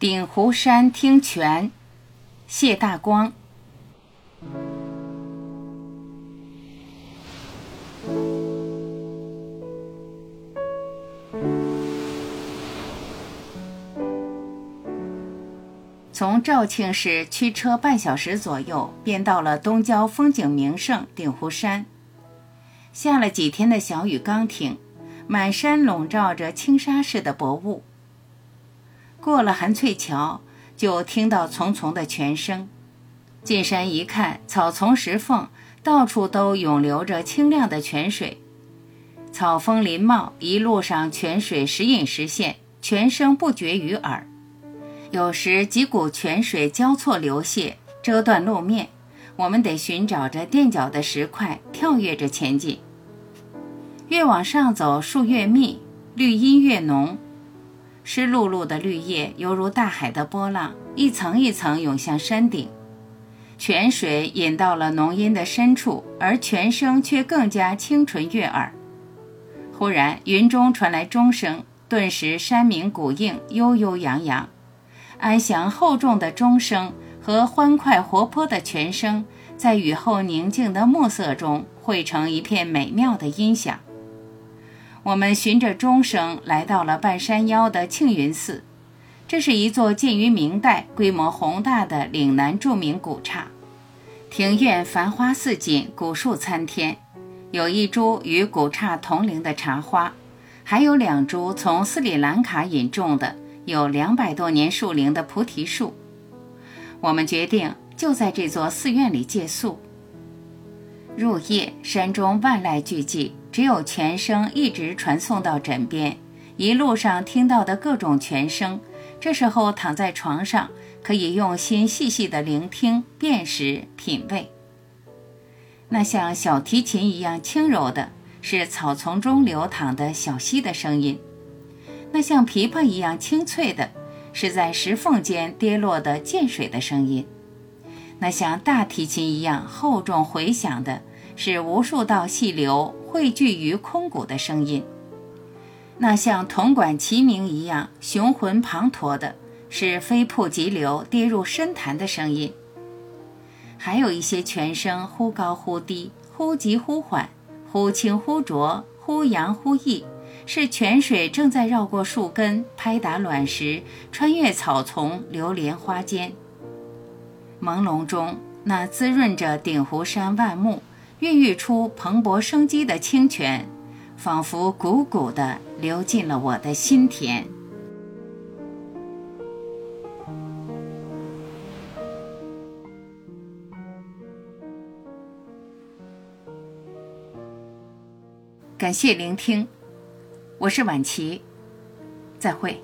鼎湖山听泉，谢大光。从肇庆市驱车半小时左右，便到了东郊风景名胜鼎湖山。下了几天的小雨刚停，满山笼罩着轻纱似的薄雾。过了韩翠桥，就听到淙淙的泉声。进山一看，草丛石缝，到处都涌流着清亮的泉水。草峰林茂，一路上泉水时隐时现，泉声不绝于耳。有时几股泉水交错流泻，遮断路面，我们得寻找着垫脚的石块，跳跃着前进。越往上走，树越密，绿荫越浓。湿漉漉的绿叶犹如大海的波浪，一层一层涌向山顶。泉水引到了浓荫的深处，而泉声却更加清纯悦耳。忽然，云中传来钟声，顿时山鸣谷应，悠悠扬扬。安详厚重的钟声和欢快活泼的泉声，在雨后宁静的暮色中汇成一片美妙的音响。我们循着钟声来到了半山腰的庆云寺，这是一座建于明代、规模宏大的岭南著名古刹。庭院繁花似锦，古树参天，有一株与古刹同龄的茶花，还有两株从斯里兰卡引种的有两百多年树龄的菩提树。我们决定就在这座寺院里借宿。入夜，山中万籁俱寂。只有泉声一直传送到枕边，一路上听到的各种泉声，这时候躺在床上，可以用心细细的聆听、辨识、品味。那像小提琴一样轻柔的，是草丛中流淌的小溪的声音；那像琵琶一样清脆的，是在石缝间跌落的涧水的声音；那像大提琴一样厚重回响的，是无数道细流。汇聚于空谷的声音，那像铜管齐鸣一样雄浑滂沱的，是飞瀑急流跌入深潭的声音。还有一些泉声忽高忽低，忽急忽缓，忽清忽浊，忽扬忽抑，是泉水正在绕过树根，拍打卵石，穿越草丛，流连花间。朦胧中，那滋润着鼎湖山万木。孕育出蓬勃生机的清泉，仿佛汩汩地流进了我的心田。感谢聆听，我是晚琪，再会。